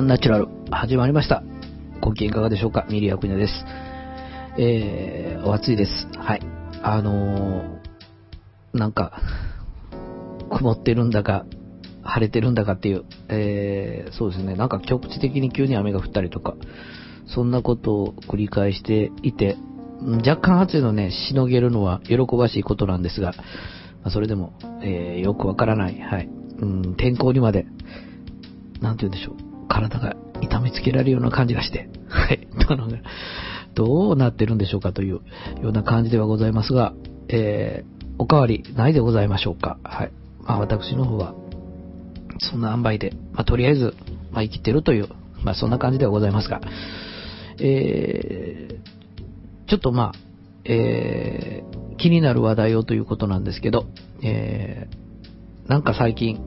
アンナチュラル、始まりました。ご機嫌いかがでしょうか？ミリアクニャです。えー、お暑いです。はい。あのー、なんか、曇ってるんだか、晴れてるんだかっていう、えー、そうですね。なんか局地的に急に雨が降ったりとか、そんなことを繰り返していて、若干暑いのね、しのげるのは喜ばしいことなんですが、まあそれでも、えー、よくわからない、はい。うん、天候にまで、なんて言うんでしょう。体が痛めつけられるような感じがして、はい。どうなってるんでしょうかというような感じではございますが、えー、おかわりないでございましょうか。はい。まあ私の方は、そんな塩梅で、まあとりあえず、まあ生きてるという、まあそんな感じではございますが、えー、ちょっとまあ、えー、気になる話題をということなんですけど、えー、なんか最近、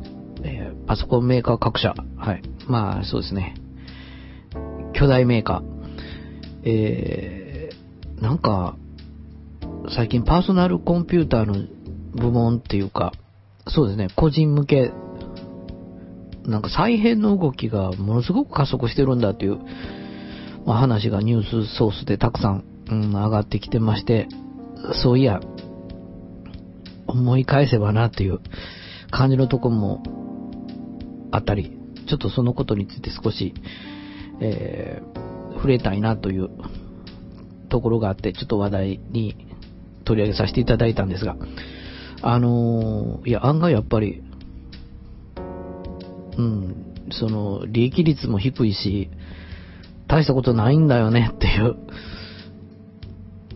えー、パソコンメーカー各社、はい。まあ、そうですね。巨大メーカー。えー、なんか、最近パーソナルコンピューターの部門っていうか、そうですね、個人向け、なんか再編の動きがものすごく加速してるんだっていう、まあ、話がニュースソースでたくさん、うん、上がってきてまして、そういや、思い返せばなっていう感じのとこもあったり、ちょっとそのことについて少し、えー、触れたいなというところがあって、ちょっと話題に取り上げさせていただいたんですが、あのー、いや、案外やっぱり、うん、その、利益率も低いし、大したことないんだよねっていう、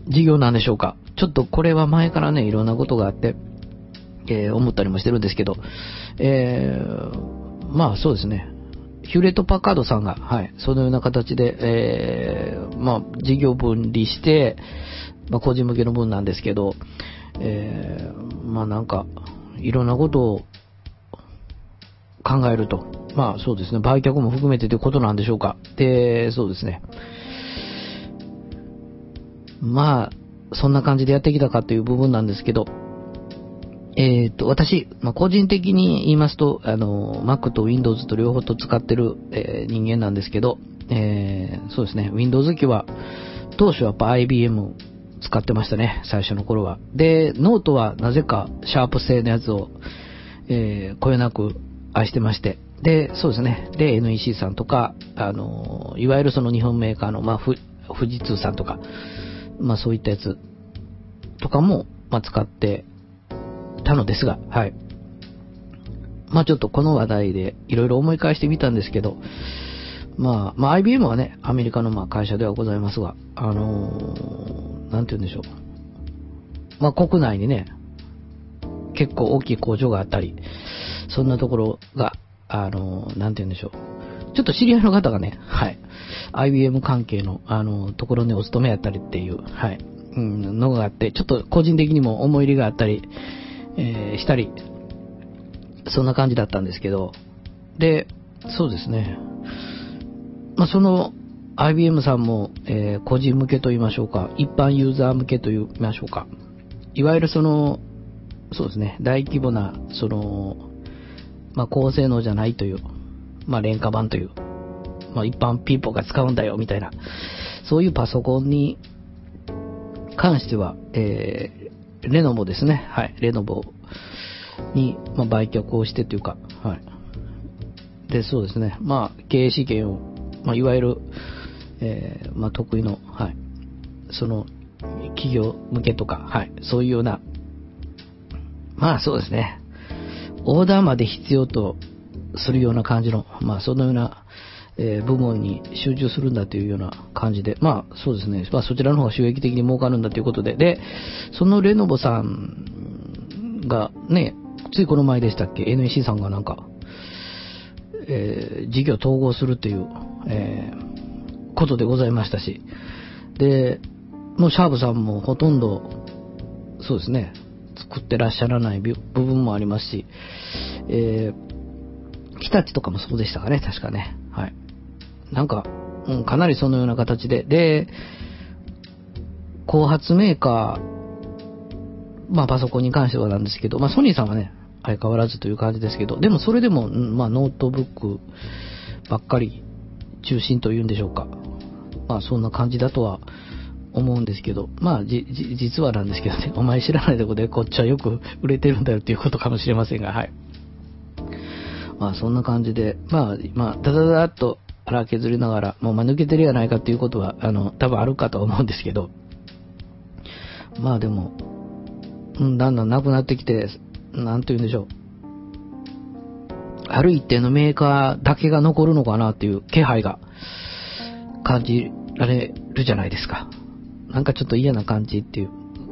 事業なんでしょうか。ちょっとこれは前からね、いろんなことがあって、えー、思ったりもしてるんですけど、えー、まあそうですね。ヒューレット・パッカードさんが、はい、そのような形で、えー、まあ事業分離して、まあ個人向けの分なんですけど、えー、まあなんか、いろんなことを考えると。まあそうですね、売却も含めてということなんでしょうか。で、そうですね。まあ、そんな感じでやってきたかという部分なんですけど、えっ、ー、と、私、まあ、個人的に言いますと、あの、Mac と Windows と両方と使ってる、えー、人間なんですけど、えー、そうですね、Windows 機は、当初はやっぱ IBM 使ってましたね、最初の頃は。で、ノートはなぜかシャープ製のやつを、えー、こよなく愛してまして、で、そうですね、で、NEC さんとか、あの、いわゆるその日本メーカーの、まあ、富士通さんとか、まあそういったやつとかも、まあ使ってたのですが、はい。まあちょっとこの話題でいろいろ思い返してみたんですけど、まあ、まあ IBM はね、アメリカのまあ会社ではございますが、あのー、なんて言うんでしょう。まあ国内にね、結構大きい工場があったり、そんなところが、あのー、なんて言うんでしょう。ちょっと知り合いの方がね、はい。IBM 関係の、あの、ところにお勤めやったりっていう、はい、うん、のがあって、ちょっと個人的にも思い入れがあったり、えー、したり、そんな感じだったんですけど、で、そうですね。まあ、その、IBM さんも、えー、個人向けと言いましょうか、一般ユーザー向けと言いましょうか、いわゆるその、そうですね、大規模な、その、まあ、高性能じゃないという、まあ、廉価版という、まあ、一般ピーポーが使うんだよ、みたいな、そういうパソコンに関しては、えー、レノボですね。はい。レノボに、まあ、売却をしてというか、はい。で、そうですね。まあ、経営資源を、まあ、いわゆる、えー、まあ、得意の、はい。その、企業向けとか、はい。そういうような、まあ、そうですね。オーダーまで必要とするような感じの、まあ、そのような、えー、部門に集中するんだというような感じで、まあそうですね、まあそちらの方が収益的に儲かるんだということで、で、そのレノボさんがね、ついこの前でしたっけ、NEC さんがなんか、えー、事業統合するという、えー、ことでございましたし、で、もうシャープさんもほとんど、そうですね、作ってらっしゃらない部分もありますし、えー、日立とかもそうでしたかね、確かね。はい。なんか、うん、かなりそのような形で、で、後発メーカー、まあパソコンに関してはなんですけど、まあソニーさんはね、相変わらずという感じですけど、でもそれでも、まあノートブックばっかり中心というんでしょうか。まあそんな感じだとは思うんですけど、まあじ、じ、実はなんですけどね、お前知らないとこでこっちはよく売れてるんだよっていうことかもしれませんが、はい。まあそんな感じで、まあ、まあ、だだだっと腹削りながら、もう間抜けてるやないかっていうことは、あの、多分あるかと思うんですけど、まあでも、うん、だんだんなくなってきて、なんと言うんでしょう。ある一定のメーカーだけが残るのかなっていう気配が感じられるじゃないですか。なんかちょっと嫌な感じっていう。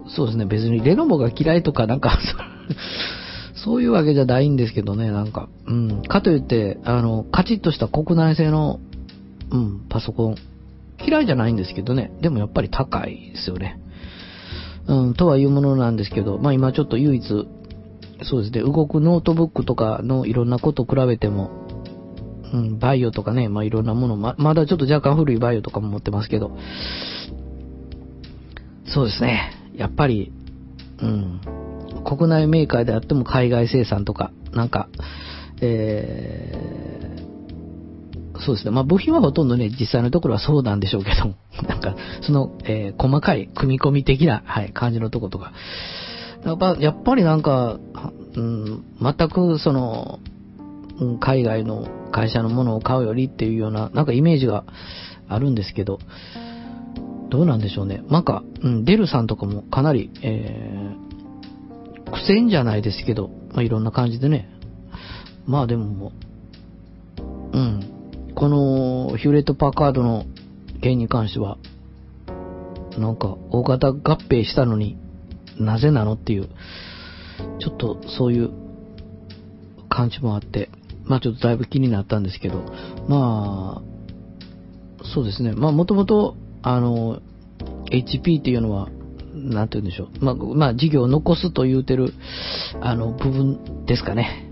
そうですね、別にレノボが嫌いとかなんか そういうわけじゃないんですけどね、なんか。うん。かといって、あの、カチッとした国内製の、うん、パソコン。嫌いじゃないんですけどね。でもやっぱり高いですよね。うん、とはいうものなんですけど、まあ今ちょっと唯一、そうですね、動くノートブックとかのいろんなこと比べても、うん、 VAIOとかね、まあいろんなもの、ま、まだちょっと若干古い VAIO とかも持ってますけど、そうですね、やっぱり、うん、国内メーカーであっても海外生産とか、なんか、えー、そうですね。まあ部品はほとんどね、実際のところはそうなんでしょうけど、なんか、その、えー、細かい組み込み的な、はい、感じのとことか。やっぱ、やっぱりなんか、うん、全くその、海外の会社のものを買うよりっていうような、なんかイメージがあるんですけど、どうなんでしょうね。なんか、うん、デルさんとかもかなり、えー、苦戦じゃないですけど、まあ、いろんな感じでね。まあでも、うん、このヒューレット・パーカードの件に関しては、なんか大型合併したのになぜなのっていう、ちょっとそういう感じもあって、まあちょっとだいぶ気になったんですけど、まあ、そうですね。まあもともと、あの、HP っていうのは、なんて言うんでしょう。まあ、まあ、事業を残すと言うてる、あの、部分ですかね。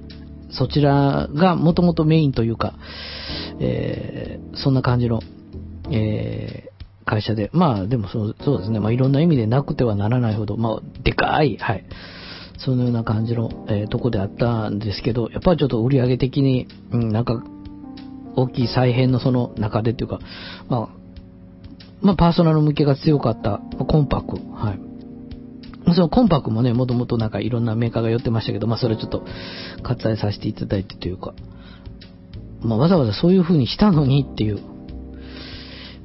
そちらがもともとメインというか、えー、そんな感じの、えー、会社で。まあ、でもそうそうですね。まあ、いろんな意味でなくてはならないほど、まあ、でかい、はい。そのような感じの、えー、とこであったんですけど、やっぱりちょっと売り上げ的に、うん、なんか、大きい再編のその中でっていうか、まあ、まあ、パーソナル向けが強かった、コンパク。はい。そのコンパクもね、もともとなんかいろんなメーカーが寄ってましたけど、まあ、それちょっと割愛させていただいてというか、まあ、わざわざそういう風にしたのにっていう。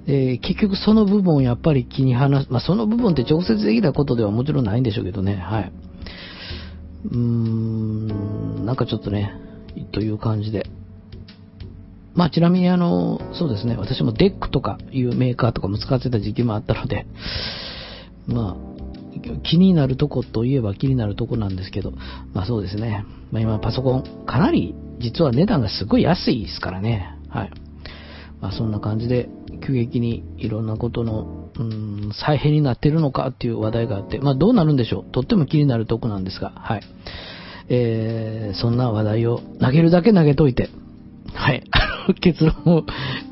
で、結局その部分をやっぱり切り離す、まあ、その部分って直接的なことではもちろんないんでしょうけどね、はい。うーん、なんかちょっとね、という感じで。まあちなみにあの、そうですね、私も DEC とかいうメーカーとかも使ってた時期もあったので、まあ、気になるとこといえば気になるとこなんですけど、まあそうですね。まあ今パソコン、かなり実は値段がすごい安いですからね。はい。まあそんな感じで、急激にいろんなことの、うん、再編になってるのかっていう話題があって、まあどうなるんでしょう。とっても気になるとこなんですが、はい。えー、そんな話題を投げるだけ投げといて、はい。結論を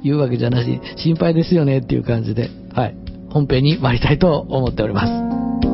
言うわけじゃなし、心配ですよねっていう感じで、はい。本編に参りたいと思っております。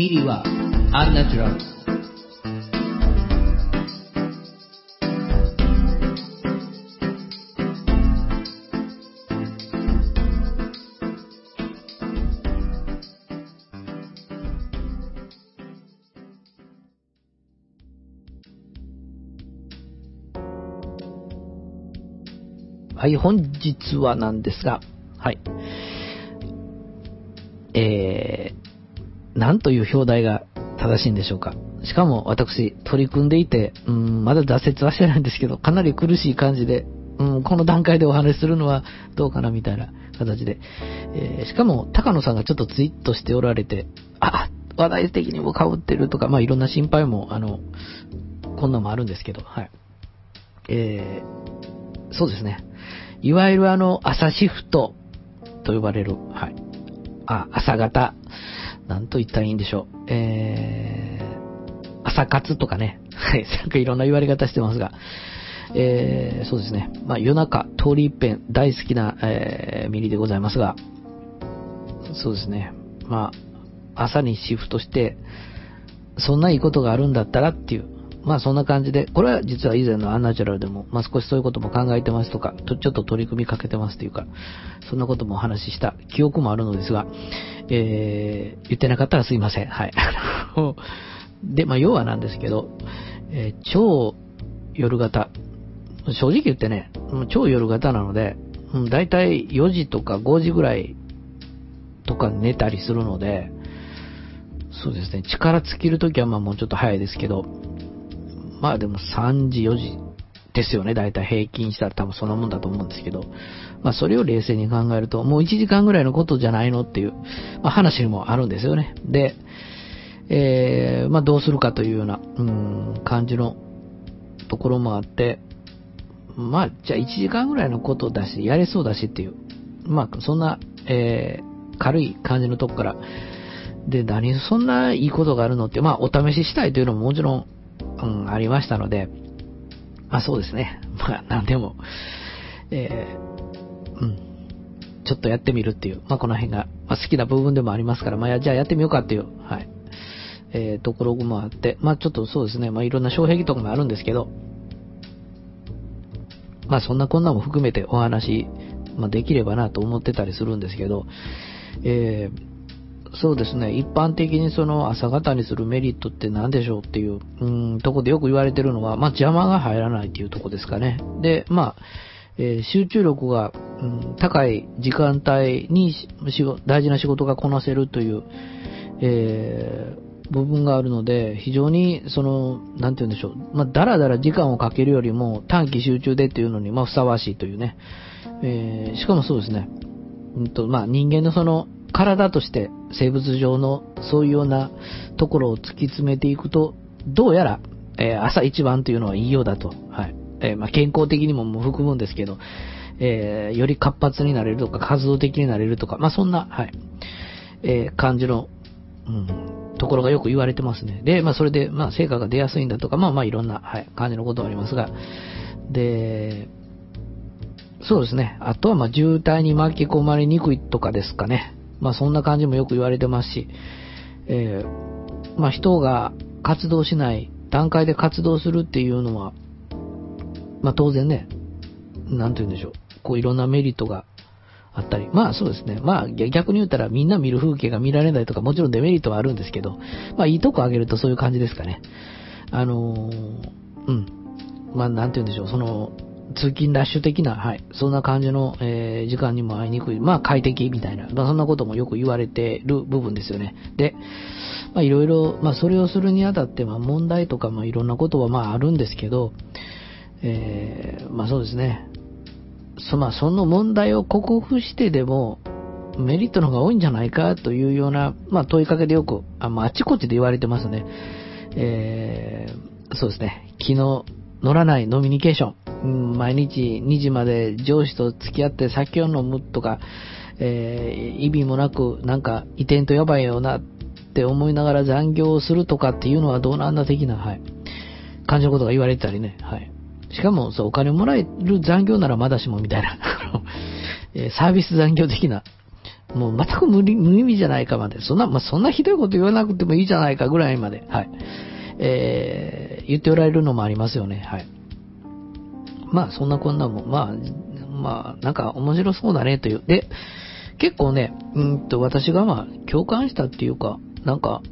ミリはアンナチュラル。はい、本日はなんですが、はい。何という表題が正しいんでしょうか。しかも私、取り組んでいて、うん、まだ挫折はしてないんですけど、かなり苦しい感じで、うん、この段階でお話しするのはどうかなみたいな形で。えー、しかも、高野さんがちょっとツイートしておられて、あ、話題的にも被ってるとか、まあいろんな心配も、あの、こんなのもあるんですけど、はい。えー、そうですね。いわゆるあの、朝シフトと呼ばれる、はい。あ、朝方、なんと言ったらいいんでしょう。えー、朝活とかね。はい。なんかいろんな言われ方してますが。えー、そうですね。まあ、夜中、通り一遍大好きな、えー、ミリでございますが、そうですね。まあ、朝にシフトして、そんないいことがあるんだったらっていう、まあそんな感じで、これは実は以前のアンナチュラルでも、まあ少しそういうことも考えてますとか、ちょっと取り組みかけてますというか、そんなこともお話しした記憶もあるのですが、えー、言ってなかったらすいません。はい。で、まあ要はなんですけど、えー、超夜型。正直言ってね、超夜型なので、だいたい4時とか5時ぐらいとか寝たりするので、そうですね、力尽きるときはまあもうちょっと早いですけど、まあでも3時、4時ですよね。だいたい平均したら多分そんなもんだと思うんですけど。まあそれを冷静に考えると、もう1時間ぐらいのことじゃないのっていう、まあ話もあるんですよね。で、えー、まあどうするかというような、うん、感じのところもあって、まあじゃあ1時間ぐらいのことだし、やれそうだしっていう、まあそんな、えー、軽い感じのとこから、で、何そんないいことがあるのって、まあお試ししたいというのももちろんうん、ありましたので、まあそうですね。まあ何でも、えー、うん、ちょっとやってみるっていう、まあこの辺が、まあ、好きな部分でもありますから、まあじゃあやってみようかっていう、はい、えー、ところもあって、まあちょっとそうですね、まあいろんな障壁とかもあるんですけど、まあそんなこんなも含めてお話、まあできればなと思ってたりするんですけど、えー、そうですね。一般的にその朝方にするメリットって何でしょうっていう、うん、とこでよく言われてるのは、まあ邪魔が入らないっていうとこですかね。で、まあ、えー、集中力が、うん、高い時間帯に大事な仕事がこなせるという、えー、部分があるので、非常に、その、なんて言うんでしょう。まあ、だらだら時間をかけるよりも短期集中でっていうのに、まあ、ふさわしいというね。えー、しかもそうですね。うんと、まあ、人間のその、体として生物上のそういうようなところを突き詰めていくと、どうやら、えー、朝一番というのはいいようだと。はい。えー、まあ、健康的にも含むんですけど、えー、より活発になれるとか、活動的になれるとか、まあ、そんな、はい、えー、感じの、うん、ところがよく言われてますね。で、まあ、それで、まあ、成果が出やすいんだとか、まあ、まあ、いろんな、はい、感じのことはありますが、で、そうですね。あとは、ま、渋滞に巻き込まれにくいとかですかね。まあそんな感じもよく言われてますし、えー、まあ人が活動しない段階で活動するっていうのは、まあ当然ね、なんて言うんでしょう、こういろんなメリットがあったり、まあそうですね、まあ逆に言ったらみんな見る風景が見られないとかもちろんデメリットはあるんですけど、まあいいとこあげるとそういう感じですかね。あのー、うん。まあなんて言うんでしょう、その、通勤ラッシュ的な、はい、そんな感じの、えー、時間にも会いにくい、まあ快適みたいな、まあそんなこともよく言われてる部分ですよね。で、まあいろいろ、まあそれをするにあたって、まあ問題とか、まあいろんなことはまああるんですけど、えー、まあそうですね。そ、まあその問題を克服してでも、メリットの方が多いんじゃないかというような、まあ問いかけでよく、あ,、まあ、あちこちで言われてますね。えー、そうですね。昨日乗らないノミニケーション。うん、毎日2時まで上司と付き合って酒を飲むとか、えー、意味もなく、なんか移転とやばいよなって思いながら残業をするとかっていうのはどうなんだ的な、はい。感じのことが言われてたりね、はい。しかも、そう、お金もらえる残業ならまだしもみたいな、えサービス残業的な、もう全く無無意味じゃないかまで、そんな、まあ、そんなひどいこと言わなくてもいいじゃないかぐらいまで、はい。えー、言っておられるのもありますよね、はい。まあそんなこんなも、まあ、まあなんか面白そうだねという。で、結構ね、うんと私がまあ共感したっていうか、なんか、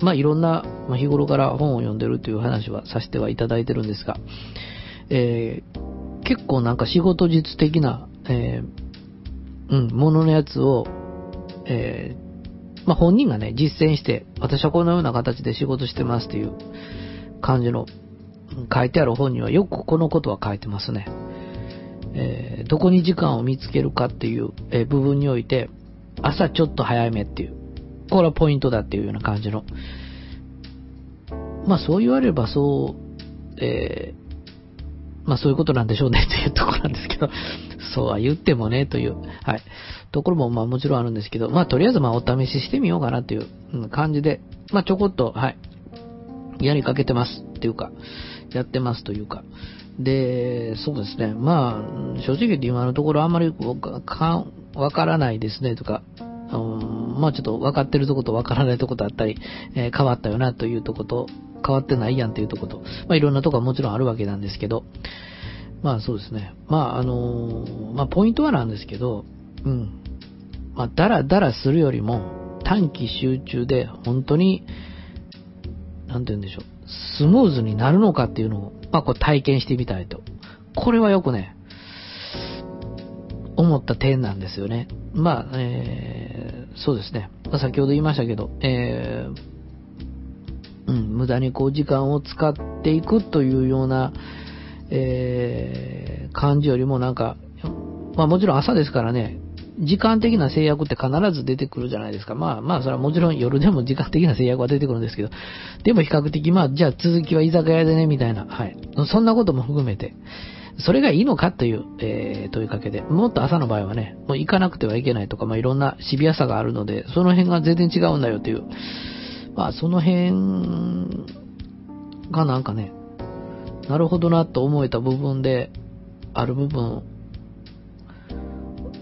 まあいろんな、ま、日頃から本を読んでるという話はさせてはいただいてるんですが、えー、結構なんか仕事術的な、えー、うん、もののやつを、えまあ、本人がね、実践して、私はこのような形で仕事してますっていう感じの書いてある本にはよくこのことは書いてますね。えー、どこに時間を見つけるかっていう、えー、部分において、朝ちょっと早めっていう、これはポイントだっていうような感じの。まあそう言われればそう、えー、まあそういうことなんでしょうねっていうところなんですけど、そうは言ってもねという、はい、ところもまあもちろんあるんですけど、まあとりあえずまあお試ししてみようかなという感じで、まあちょこっと、はい、やりかけてますっていうか、やってますというか。で、そうですね。まあ、正直言って今のところあんまりわからないですねとか、うん、まあちょっと分かってるとこと分からないとことあったり、えー、変わったよなというとこと、変わってないやんというとこと、まあいろんなとこはもちろんあるわけなんですけど、まあそうですね。まああのー、まあポイントはなんですけど、うん。まあダラダラするよりも短期集中で本当に、なんて言うんでしょう。スムーズになるのかっていうのを、まあ、こう体験してみたいと。これはよくね、思った点なんですよね。まあ、えー、そうですね。ま、先ほど言いましたけど、えー、うん、無駄にこう時間を使っていくというような、えー、感じよりもなんか、まあもちろん朝ですからね、時間的な制約って必ず出てくるじゃないですか。まあまあ、それはもちろん夜でも時間的な制約は出てくるんですけど、でも比較的、まあ、じゃあ続きは居酒屋でね、みたいな、はい。そんなことも含めて、それがいいのかという、えー、問いかけで、もっと朝の場合はね、もう行かなくてはいけないとか、まあいろんなシビアさがあるので、その辺が全然違うんだよという、まあその辺がなんかね、なるほどなと思えた部分で、ある部分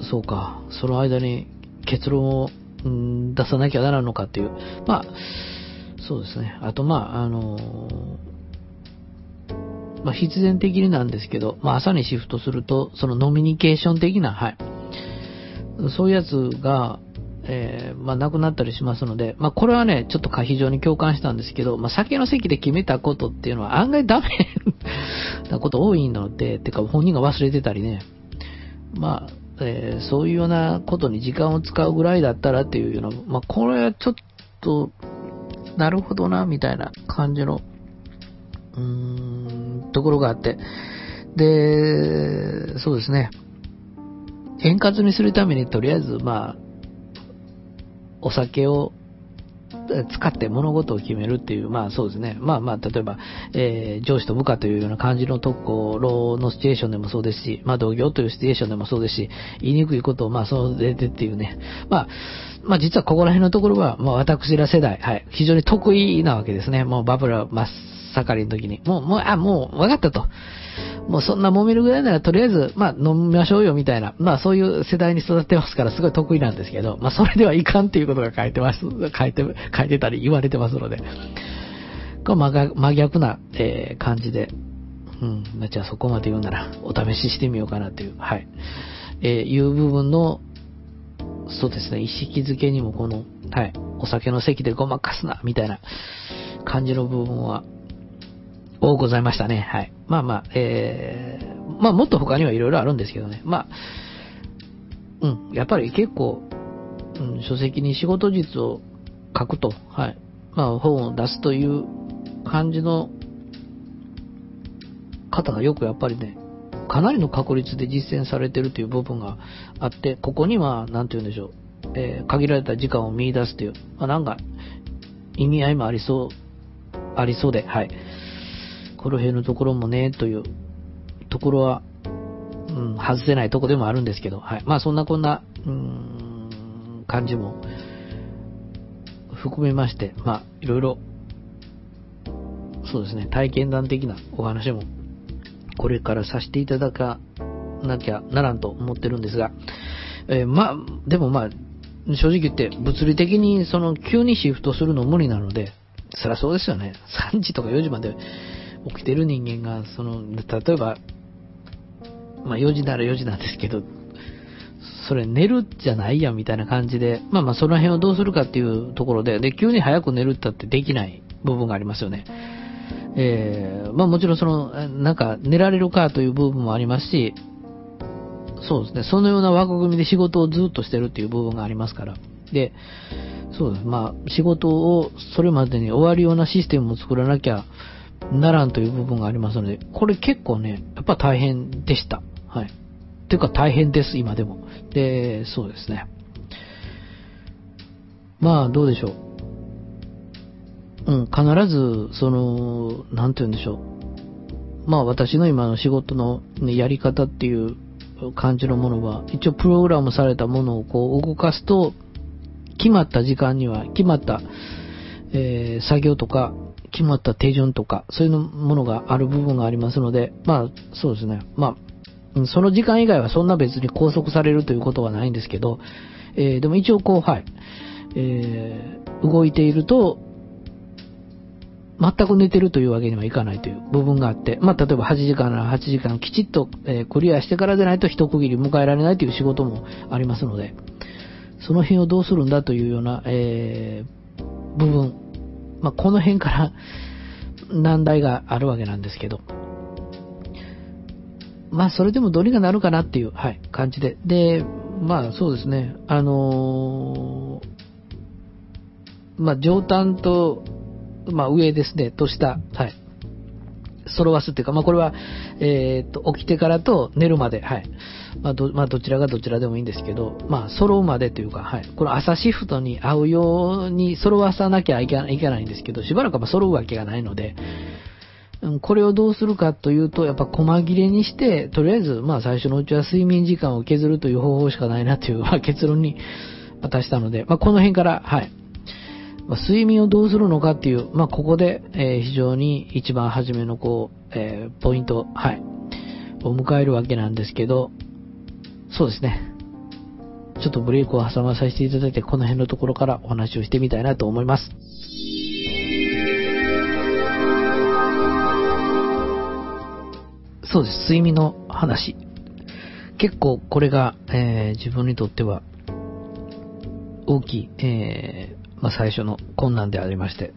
そうか、その間に結論を、うん、出さなきゃならんのかっていう。まあ、そうですね。あと、まあ、あのー、まあ、必然的になんですけど、まあ、朝にシフトすると、そのノミニケーション的な、はい。そういうやつが、えー、まあ、なくなったりしますので、まあ、これはね、ちょっと非常に共感したんですけど、まあ、酒の席で決めたことっていうのは案外ダメなこと多いので、てか本人が忘れてたりね、まあ、えー、そういうようなことに時間を使うぐらいだったらっていうような、まあ、これはちょっと、なるほどな、みたいな感じの、うーん、ところがあって。で、そうですね。円滑にするためにとりあえず、まあ、お酒を使って物事を決めるっていう、まあそうですね。まあまあ、例えば、えー、上司と部下というような感じのところのシチュエーションでもそうですし、まあ同業というシチュエーションでもそうですし、言いにくいことをまあそうでてっていうね。まあ、まあ実はここら辺のところは、まあ私ら世代、はい、非常に得意なわけですね。もうバブル真っ盛りの時に。もう、もう、あ、もう分かったと。もうそんな揉めるぐらいならとりあえず、まあ飲みましょうよみたいな、まあそういう世代に育ってますからすごい得意なんですけど、まあそれではいかんっていうことが書いてます、書いて、書いてたり言われてますので、これ真逆な、えー、感じで、うん、じゃあそこまで言うならお試ししてみようかなっていう、はい、えー、いう部分の、そうですね、意識づけにもこの、はい、お酒の席でごまかすな、みたいな感じの部分は、多ございましたね。はい。まあまあ、えー、まあもっと他にはいろいろあるんですけどね。まあ、うん、やっぱり結構、うん、書籍に仕事術を書くと、はい。まあ本を出すという感じの方がよくやっぱりね、かなりの確率で実践されてるという部分があって、ここには、なんて言うんでしょう、えー、限られた時間を見出すという、まあ、なんか、意味合いもありそう、ありそうで、はい。この辺のところもね、というところは、うん、外せないとこでもあるんですけど、はい。まあそんなこんな、うん、感じも含めまして、まあいろいろ、そうですね、体験談的なお話も、これからさせていただかなきゃならんと思ってるんですが、えー、まあ、でもまあ、正直言って、物理的にその急にシフトするの無理なので、そりゃそうですよね。3時とか4時まで起きてる人間が、その、例えば、まあ4時なら4時なんですけど、それ寝るじゃないやみたいな感じで、まあまあその辺をどうするかっていうところで、で、急に早く寝るったってできない部分がありますよね。えー、まあもちろんその、なんか寝られるかという部分もありますし、そうですね、そのような枠組みで仕事をずっとしてるっていう部分がありますから。で、そうです。まあ、仕事をそれまでに終わるようなシステムを作らなきゃならんという部分がありますので、これ結構ね、やっぱ大変でした。はい。ていうか大変です、今でも。で、そうですね。まあ、どうでしょう。うん、必ず、その、なんて言うんでしょう。まあ、私の今の仕事の、ね、やり方っていう感じのものは、一応プログラムされたものをこう動かすと、決まった時間には、決まった、えー、作業とか、決まった手順とか、そういうものがある部分がありますので、まあ、そうですね。まあ、その時間以外はそんな別に拘束されるということはないんですけど、えー、でも一応こう、はい、えー、動いていると、全く寝てるというわけにはいかないという部分があって、まあ、例えば8時間なら8時間きちっと、えー、クリアしてからでないと一区切り迎えられないという仕事もありますので、その辺をどうするんだというような、えー、部分、まあ、この辺から難題があるわけなんですけど、まあ、それでもどうにかなるかなっていう、はい、感じで。で、まあ、そうですね、あのー、まあ、上端とまあ、上ですね、と下、はい。揃わすっていうか、まあ、これは、えっ、と、起きてからと寝るまで、はい。まあど、まあ、どちらがどちらでもいいんですけど、まあ、揃うまでというか、はい。この朝シフトに合うように揃わさなきゃいけないんですけど、しばらくは揃うわけがないので、これをどうするかというと、やっぱ細切れにして、とりあえず、まあ最初のうちは睡眠時間を削るという方法しかないなという、まあ、結論に渡したので、まあこの辺から、はい、まあ、睡眠をどうするのかっていう、まあ、ここで、えー、非常に一番初めのこう、えー、ポイント、はい、を迎えるわけなんですけど、そうですね。ちょっとブレイクを挟まさせていただいて、この辺のところからお話をしてみたいなと思います。そうです。睡眠の話。結構これが、えー、自分にとっては大きい、えまあ、最初の困難でありまして、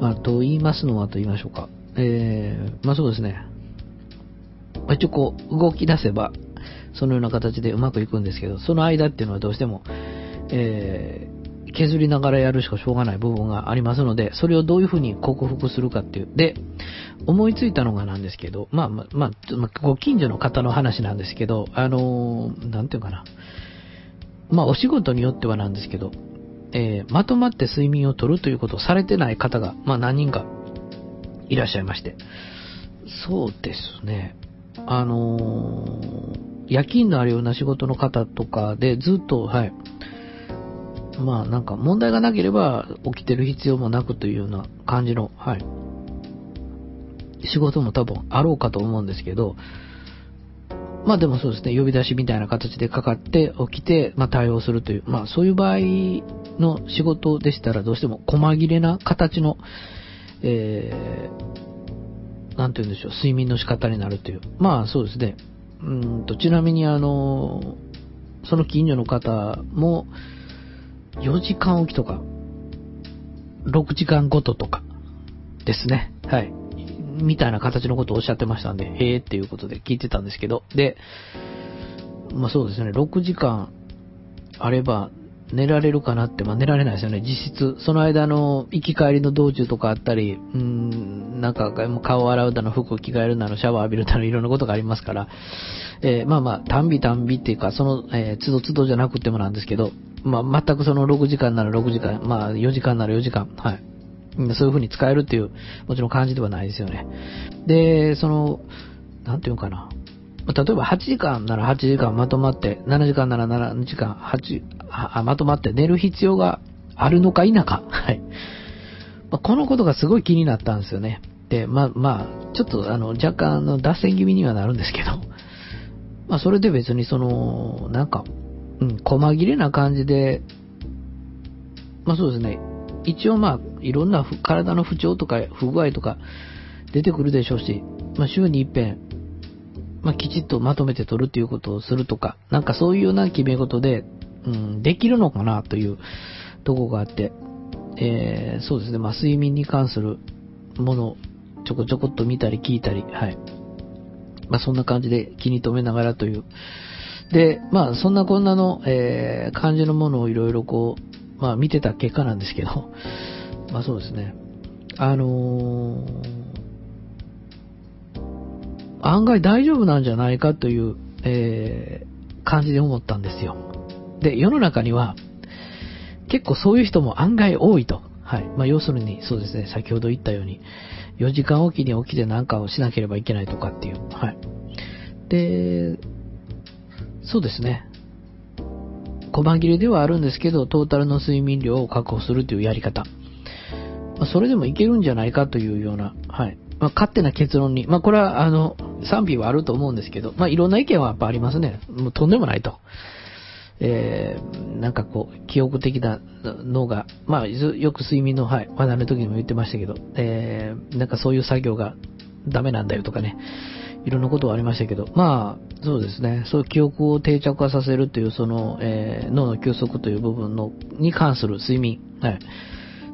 まあ、と言いますのはと言いましょうか。えー、まあそうですね。ま、一応こう、動き出せば、そのような形でうまくいくんですけど、その間っていうのはどうしても、えー、削りながらやるしかしょうがない部分がありますので、それをどういうふうに克服するかっていう。で、思いついたのがなんですけど、まあまあ、まあ、ご近所の方の話なんですけど、あのー、なんていうかな。まあ、お仕事によってはなんですけど、えー、まとまって睡眠をとるということをされてない方が、まあ何人かいらっしゃいまして。そうですね。あのー、夜勤のあるような仕事の方とかでずっと、はい。まあなんか問題がなければ起きてる必要もなくというような感じの、はい。仕事も多分あろうかと思うんですけど、まあでもそうですね、呼び出しみたいな形でかかって起きて、まあ対応するという、まあそういう場合の仕事でしたらどうしても細切れな形の、えー、なんて言うんでしょう、睡眠の仕方になるという。まあそうですね。うんと、ちなみにあの、その近所の方も、4時間おきとか、6時間ごととかですね。はい。みたいな形のことをおっしゃってましたんで、へえっていうことで聞いてたんですけど、で、まあそうですね、6時間あれば寝られるかなって、まあ寝られないですよね、実質。その間の行き帰りの道中とかあったり、うーん、なんか顔を洗うだの、服を着替えるだの、シャワー浴びるだの、いろんなことがありますから、えー、まあまあ、単美単美っていうか、その、えー、都度都度じゃなくてもなんですけど、まあ全くその6時間なら6時間、まあ4時間なら4時間、はい。そういう風に使えるっていう、もちろん感じではないですよね。で、その、なんていうのかな。例えば8時間なら8時間まとまって、7時間なら7時間、8、あまとまって寝る必要があるのか否か。はい。まあ、このことがすごい気になったんですよね。で、まあ、まあ、ちょっとあの、若干の脱線気味にはなるんですけど、まあ、それで別にその、なんか、うん、細切れな感じで、まあそうですね、一応まあ、いろんな体の不調とか不具合とか出てくるでしょうし、まあ週に一遍、まあきちっとまとめて取るっていうことをするとか、なんかそういうような決め事で、うん、できるのかなというとこがあって、えー、そうですね、まあ睡眠に関するものをちょこちょこっと見たり聞いたり、はい。まあそんな感じで気に留めながらという。で、まあそんなこんなの、えー、感じのものをいろいろこう、まあ見てた結果なんですけど、まあそうですね。あのー、案外大丈夫なんじゃないかという、えー、感じで思ったんですよ。で、世の中には、結構そういう人も案外多いと。はい。まあ要するに、そうですね、先ほど言ったように、4時間おきに起きて何かをしなければいけないとかっていう。はい。で、そうですね。細切れではあるんですけど、トータルの睡眠量を確保するというやり方。まあ、それでもいけるんじゃないかというような、はい。まあ、勝手な結論に、まあ、これは、あの、賛否はあると思うんですけど、まあ、いろんな意見はやっぱありますね。もうとんでもないと。えー、なんかこう、記憶的なのが、まあ、よく睡眠の、はい、話題の時にも言ってましたけど、えー、なんかそういう作業がダメなんだよとかね、いろんなことはありましたけど、まあ、そうですね、そういう記憶を定着化させるという、その、えー、脳の休息という部分の、に関する睡眠、はい。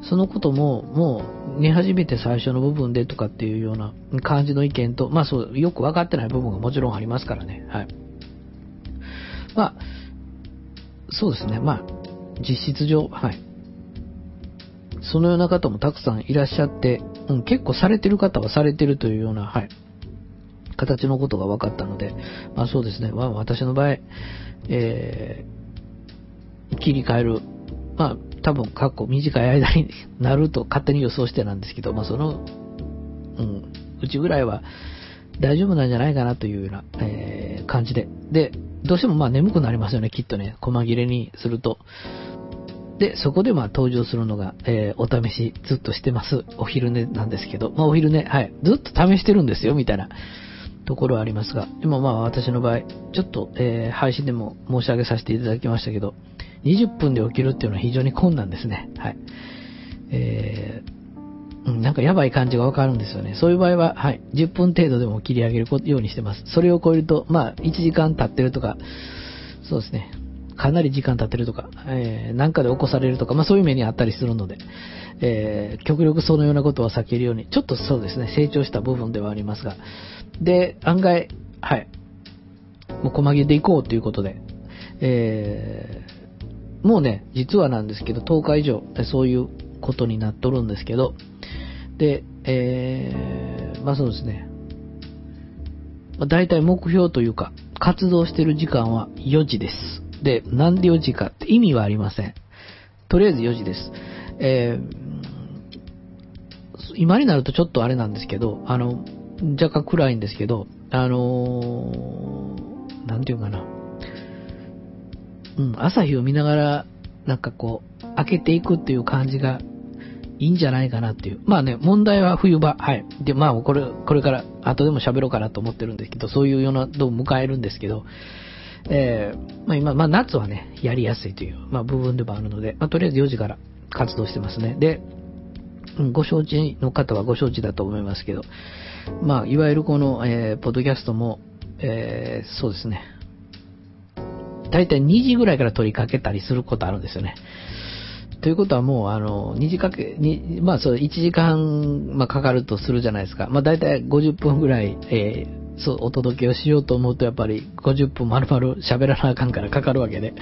そのことも、もう、寝始めて最初の部分でとかっていうような感じの意見と、まあそう、よく分かってない部分がもちろんありますからね。はい。まあ、そうですね。まあ、実質上、はい。そのような方もたくさんいらっしゃって、うん、結構されてる方はされてるというような、はい。形のことが分かったので、まあそうですね。まあ私の場合、えー、切り替える。まあ多分、過去短い間になると勝手に予想してなんですけど、まあその、うん、うちぐらいは大丈夫なんじゃないかなというような、えー、感じで。で、どうしてもまあ眠くなりますよね、きっとね。細切れにすると。で、そこでまあ登場するのが、えー、お試しずっとしてます。お昼寝なんですけど、まあお昼寝、はい、ずっと試してるんですよ、みたいなところはありますが、でもまあ私の場合、ちょっと、えー、配信でも申し上げさせていただきましたけど、20分で起きるっていうのは非常に困難ですね。はい。えー、なんかやばい感じがわかるんですよね。そういう場合は、はい、10分程度でも切り上げるようにしてます。それを超えると、まあ、1時間経ってるとか、そうですね。かなり時間経ってるとか、えー、なんかで起こされるとか、まあそういう目にあったりするので、えー、極力そのようなことは避けるように、ちょっとそうですね、成長した部分ではありますが、で、案外、はい、もう細切れでいこうということで、えー、もうね、実はなんですけど、10日以上、そういうことになっとるんですけど、で、えー、まあそうですね、まあ、大体目標というか、活動してる時間は4時です。で、なんで4時かって意味はありません。とりあえず4時です。えー、今になるとちょっとあれなんですけど、あの、若干暗いんですけど、あのー、なんていうかな。うん、朝日を見ながら、なんかこう、開けていくっていう感じがいいんじゃないかなっていう。まあね、問題は冬場。はい。で、まあ、これ、これから、後でも喋ろうかなと思ってるんですけど、そういうようなどを迎えるんですけど、えー、まあ今、まあ夏はね、やりやすいという、まあ部分でもあるので、まあとりあえず4時から活動してますね。で、ご承知の方はご承知だと思いますけど、まあいわゆるこの、えー、ポッドキャストも、えー、そうですね。だいたい2時ぐらいから取りかけたりすることあるんですよね。ということはもう、あの、2時かけ、まあそう、1時間、まあかかるとするじゃないですか。まあだいたい50分ぐらい、えー、そう、お届けをしようと思うと、やっぱり50分丸々喋らなあかんからかかるわけで。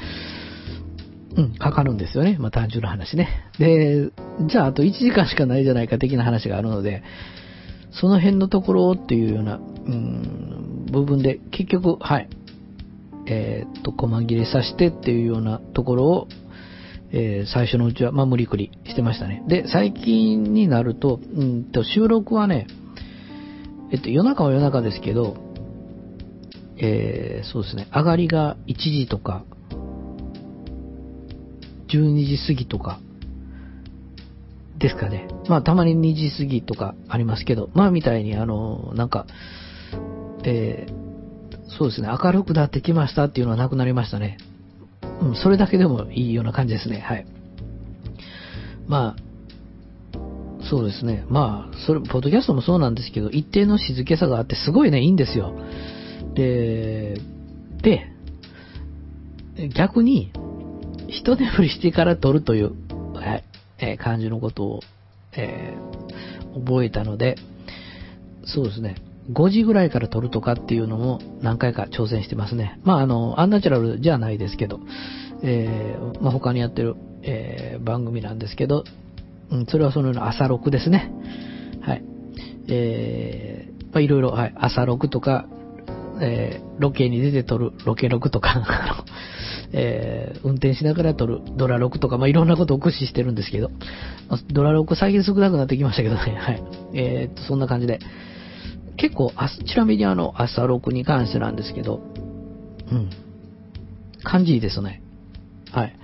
うん、かかるんですよね。まあ単純な話ね。で、じゃああと1時間しかないじゃないか的な話があるので、その辺のところっていうような、うん、部分で、結局、はい。えー、っと、細切れさせてっていうようなところを、えー、最初のうちは、まあ、無理くりしてましたね。で、最近になると、うんと、収録はね、えっと、夜中は夜中ですけど、えー、そうですね、上がりが1時とか、12時過ぎとか、ですかね。まあ、たまに2時過ぎとかありますけど、まあ、みたいに、あの、なんか、えー、そうですね、明るくなってきましたっていうのはなくなりましたね。うん、それだけでもいいような感じですね。はい。まあ、そうですね。まあ、それ、ポッドキャストもそうなんですけど、一定の静けさがあって、すごいね、いいんですよ。で、で、逆に、一眠りしてから撮るという、はい、えー、感じのことを、えー、覚えたので、そうですね。5時ぐらいから撮るとかっていうのも何回か挑戦してますね。まあ、あの、アンナチュラルじゃないですけど、えー、まあ、他にやってるえー、番組なんですけど、うん、それはそのような朝録ですね。はい。えー、まあ、いろいろ、はい、朝録とか、えー、ロケに出て撮るロケ録とか、えー、運転しながら撮るドラ録とか、まあ、いろんなことを駆使してるんですけど、ドラ録最近少なくなってきましたけどね、はい。えー、っと、そんな感じで。結構、ちなみにあの、朝録に関してなんですけど、うん。感じいいですね。はい。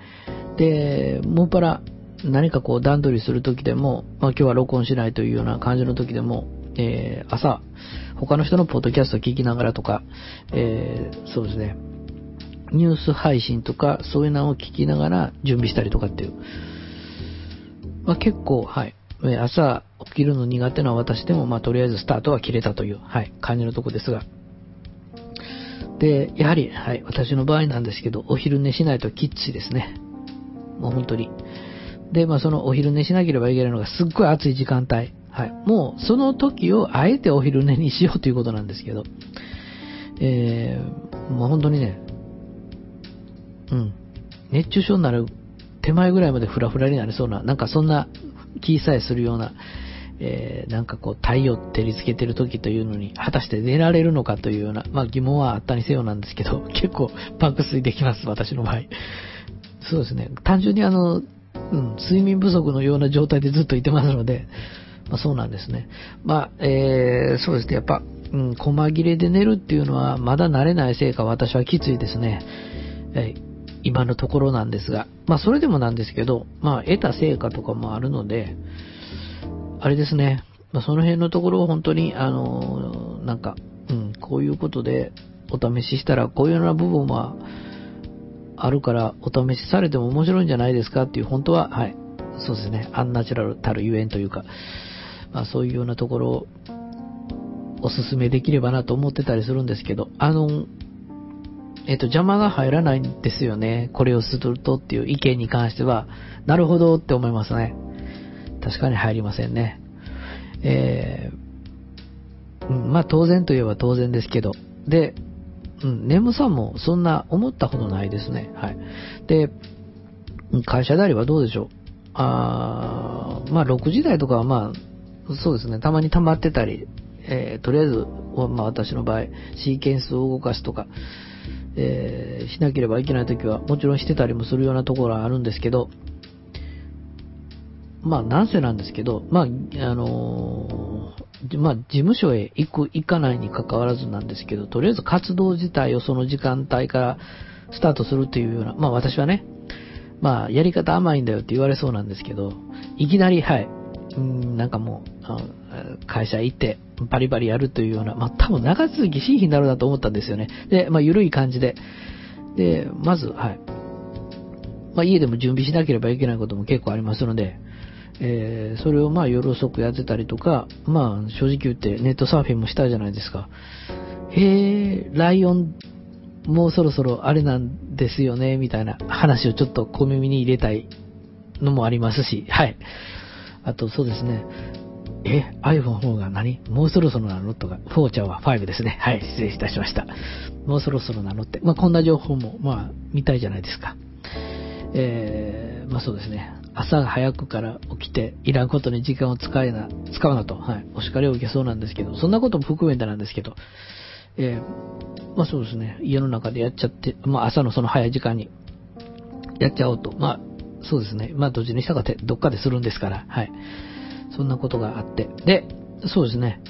で、もっぱら何かこう段取りするときでも、まあ今日は録音しないというような感じのときでも、えー、朝、他の人のポッドキャストを聞きながらとか、えー、そうですね、ニュース配信とか、そういうのを聞きながら準備したりとかっていう。まあ結構、はい。朝起きるの苦手な私でも、まあとりあえずスタートは切れたという、はい、感じのとこですが。で、やはり、はい、私の場合なんですけど、お昼寝しないときっついですね。もう本当に。で、まあそのお昼寝しなければいけないのがすっごい暑い時間帯。はい。もうその時をあえてお昼寝にしようということなんですけど。えー、もう本当にね、うん。熱中症になる手前ぐらいまでフラフラになりそうな、なんかそんな気さえするような、えー、なんかこう太陽照りつけてる時というのに、果たして寝られるのかというような、まあ疑問はあったにせよなんですけど、結構爆睡できます、私の場合。そうですね。単純にあの、うん、睡眠不足のような状態でずっといてますので、まあ、そうなんですね。まあ、えー、そうですね。やっぱ、うん、細切れで寝るっていうのは、まだ慣れないせいか私はきついですね。えー、今のところなんですが。まあ、それでもなんですけど、まあ、得た成果とかもあるので、あれですね。まあ、その辺のところを本当に、あのー、なんか、うん、こういうことでお試ししたら、こういうような部分は、あるから、お試しされても面白いんじゃないですかっていう、本当は、はい、そうですね、アンナチュラルたるゆえんというか、まあ、そういうようなところをお勧めできればなと思ってたりするんですけど、あの、えっ、と、邪魔が入らないんですよね。これをするとっていう意見に関しては、なるほどって思いますね。確かに入りませんね。えー、まあ当然といえば当然ですけど、で、うん、眠さもそんな思ったことないですね。はい。で、会社であればどうでしょう。あまあ6時台とかはまあ、そうですね、たまに溜まってたり、えー、とりあえず、まあ私の場合、シーケンスを動かすとか、えー、しなければいけないときはもちろんしてたりもするようなところはあるんですけど、まあなんせなんですけど、まあ、あのーまあ、事務所へ行く、行かないに関わらずなんですけど、とりあえず活動自体をその時間帯からスタートするっていうような、まあ私はね、まあやり方甘いんだよって言われそうなんですけど、いきなり、はい、うん、なんかもう、会社行ってバリバリやるというような、まあ多分長続きしい日になるなと思ったんですよね。で、まあ緩い感じで。で、まず、はい。まあ家でも準備しなければいけないことも結構ありますので、えー、それをまあ夜遅くやってたりとか、まあ正直言ってネットサーフィンもしたじゃないですか。へえ、ライオン、もうそろそろあれなんですよね、みたいな話をちょっと小耳に入れたいのもありますし、はい。あとそうですね、え、iPhone4 が何？もうそろそろなの？とか、4ちゃんは5ですね。はい、失礼いたしました。もうそろそろなのって、まあこんな情報も、まあ見たいじゃないですか。えー、まあそうですね。朝早くから起きて、いらんことに時間を使えな、使うなと、はい、お叱りを受けそうなんですけど、そんなことも含めてなんですけど、えー、まあそうですね、家の中でやっちゃって、まあ朝のその早い時間にやっちゃおうと、まあそうですね、まあどっちにしたかってどっかでするんですから、はい。そんなことがあって、で、そうですね、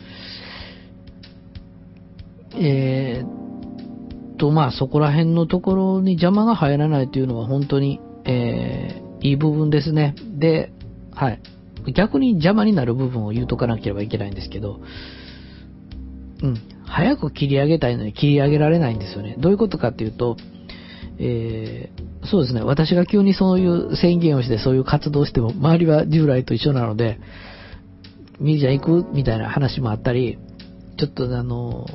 えー、と、まあそこら辺のところに邪魔が入らないというのは本当に、えー、いい部分ですね。で、はい。逆に邪魔になる部分を言うとかなければいけないんですけど、うん。早く切り上げたいのに切り上げられないんですよね。どういうことかっていうと、えー、そうですね。私が急にそういう宣言をしてそういう活動をしても、周りは従来と一緒なので、ミージャン行くみたいな話もあったり、ちょっとあの、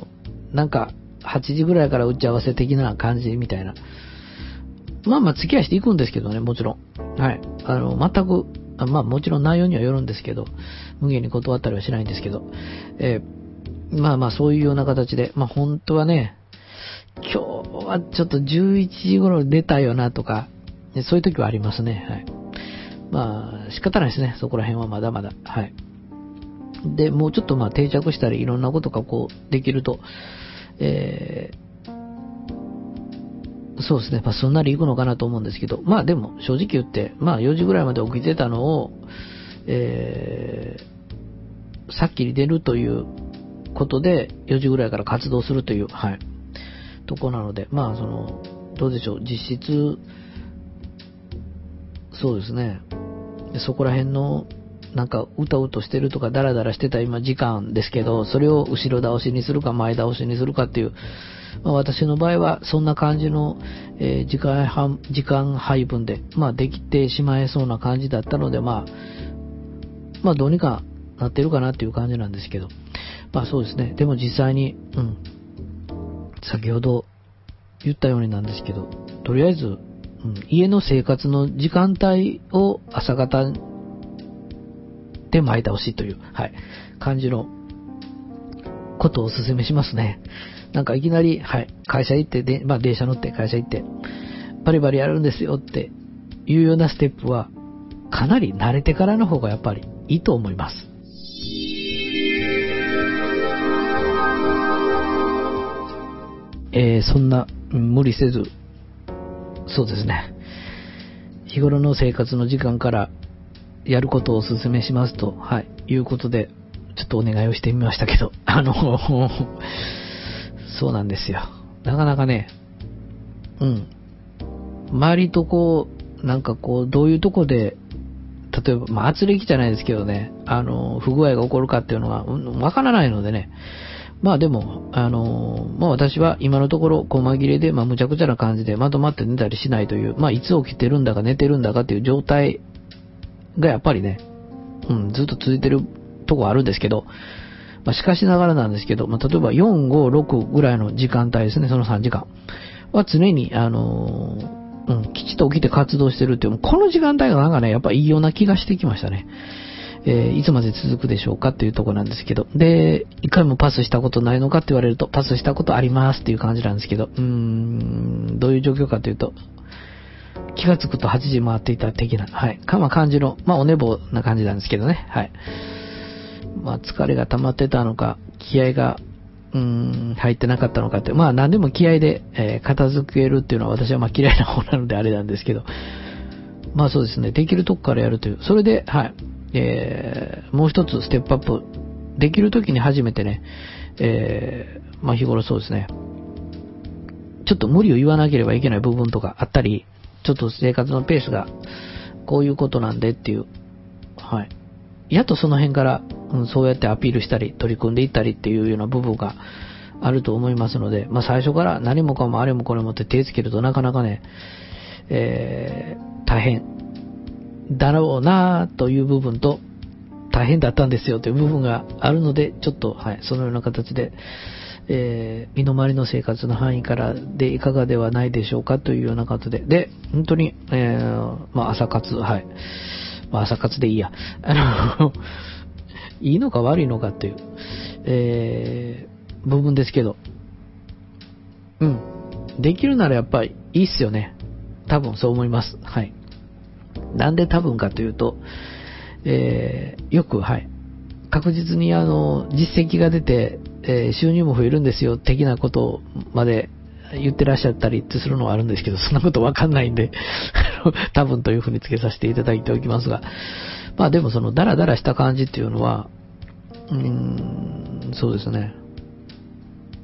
なんか、8時ぐらいから打ち合わせ的な感じみたいな。まあまあ付き合いしていくんですけどね、もちろん。はい。あの、全く、あまあもちろん内容にはよるんですけど、無限に断ったりはしないんですけど、えー、まあまあそういうような形で、まあ本当はね、今日はちょっと11時頃出たよなとか、そういう時はありますね。はい。まあ、仕方ないですね。そこら辺はまだまだ。はい。で、もうちょっとまあ定着したり、いろんなことがこう、できると、えー、そうですね。まあ、すんなりいくのかなと思うんですけど、まあでも、正直言って、まあ4時ぐらいまで起きてたのを、えー、さっきに出るということで、4時ぐらいから活動するという、はい、とこなので、まあ、その、どうでしょう、実質、そうですね、そこら辺の、なんか、うとうとしてるとか、ダラダラしてた今時間ですけど、それを後ろ倒しにするか前倒しにするかっていう、まあ、私の場合はそんな感じの、えー、時間時間配分で、まあ、できてしまえそうな感じだったので、まあ、まあ、どうにかなってるかなっていう感じなんですけど、まあそうですね。でも実際に、うん、先ほど言ったようになんですけど、とりあえず、うん、家の生活の時間帯を朝方で前倒しという、はい、感じのことをお勧めしますね。なんかいきなり、はい、会社行ってで、まあ電車乗って会社行って、バリバリやるんですよっていうようなステップは、かなり慣れてからの方がやっぱりいいと思います。えー、そんな無理せず、そうですね。日頃の生活の時間からやることをお勧めしますと、はい、いうことで、ちょっとお願いをしてみましたけど、あの、そうなんですよ。なかなかね、うん。周りとこう、なんかこう、どういうとこで例えば、まあ、圧力じゃないですけどね、あの、不具合が起こるかっていうのは、わからないのでね。まあでも、あの、まあ私は今のところ、細切れで、まあ無茶苦茶な感じでまとまって寝たりしないという、まあいつ起きてるんだか寝てるんだかっていう状態がやっぱりね、うん、ずっと続いてるとこあるんですけど、まあしかしながらなんですけど、まあ例えば4、5、6ぐらいの時間帯ですね、その3時間は常に、あのうん、きちっと起きて活動してるっていう、この時間帯がなんかね、やっぱいいような気がしてきましたね。えー、いつまで続くでしょうかっていうとこなんですけど。で、一回もパスしたことないのかって言われると、パスしたことありますっていう感じなんですけど、うーん、どういう状況かというと、気がつくと8時回っていた的な、はい。か、ま感じの、まあお寝坊な感じなんですけどね、はい。まあ疲れが溜まってたのか、気合がうん、入ってなかったのかって、まあ何でも気合で、えー、片付けるっていうのは私はまあ嫌いな方なのであれなんですけど、まあそうですね、できるとこからやるという、それで、はい、えー、もう一つステップアップ、できるときに初めてね、えー、まあ日頃そうですね、ちょっと無理を言わなければいけない部分とかあったり、ちょっと生活のペースがこういうことなんでっていう、はい。やっとその辺からうん、そうやってアピールしたり、取り組んでいったりっていうような部分があると思いますので、まあ最初から何もかもあれもこれもって手つけるとなかなかね、えー、大変だろうなという部分と、大変だったんですよという部分があるので、ちょっと、はい、そのような形で、えー、身の回りの生活の範囲からでいかがではないでしょうかというような形で、で、本当に、えー、まあ朝活、はい、まあ朝活でいいや、あのいいのか悪いのかっていう、えー、部分ですけど、うん。できるならやっぱりいいっすよね。多分そう思います。はい。なんで多分かというと、えー、よく、はい。確実にあの、実績が出て、えー、収入も増えるんですよ、的なことまで言ってらっしゃったりってするのはあるんですけど、そんなことわかんないんで 多分というふうにつけさせていただいておきますが、まあでもそのダラダラした感じっていうのは、うーん、そうですね。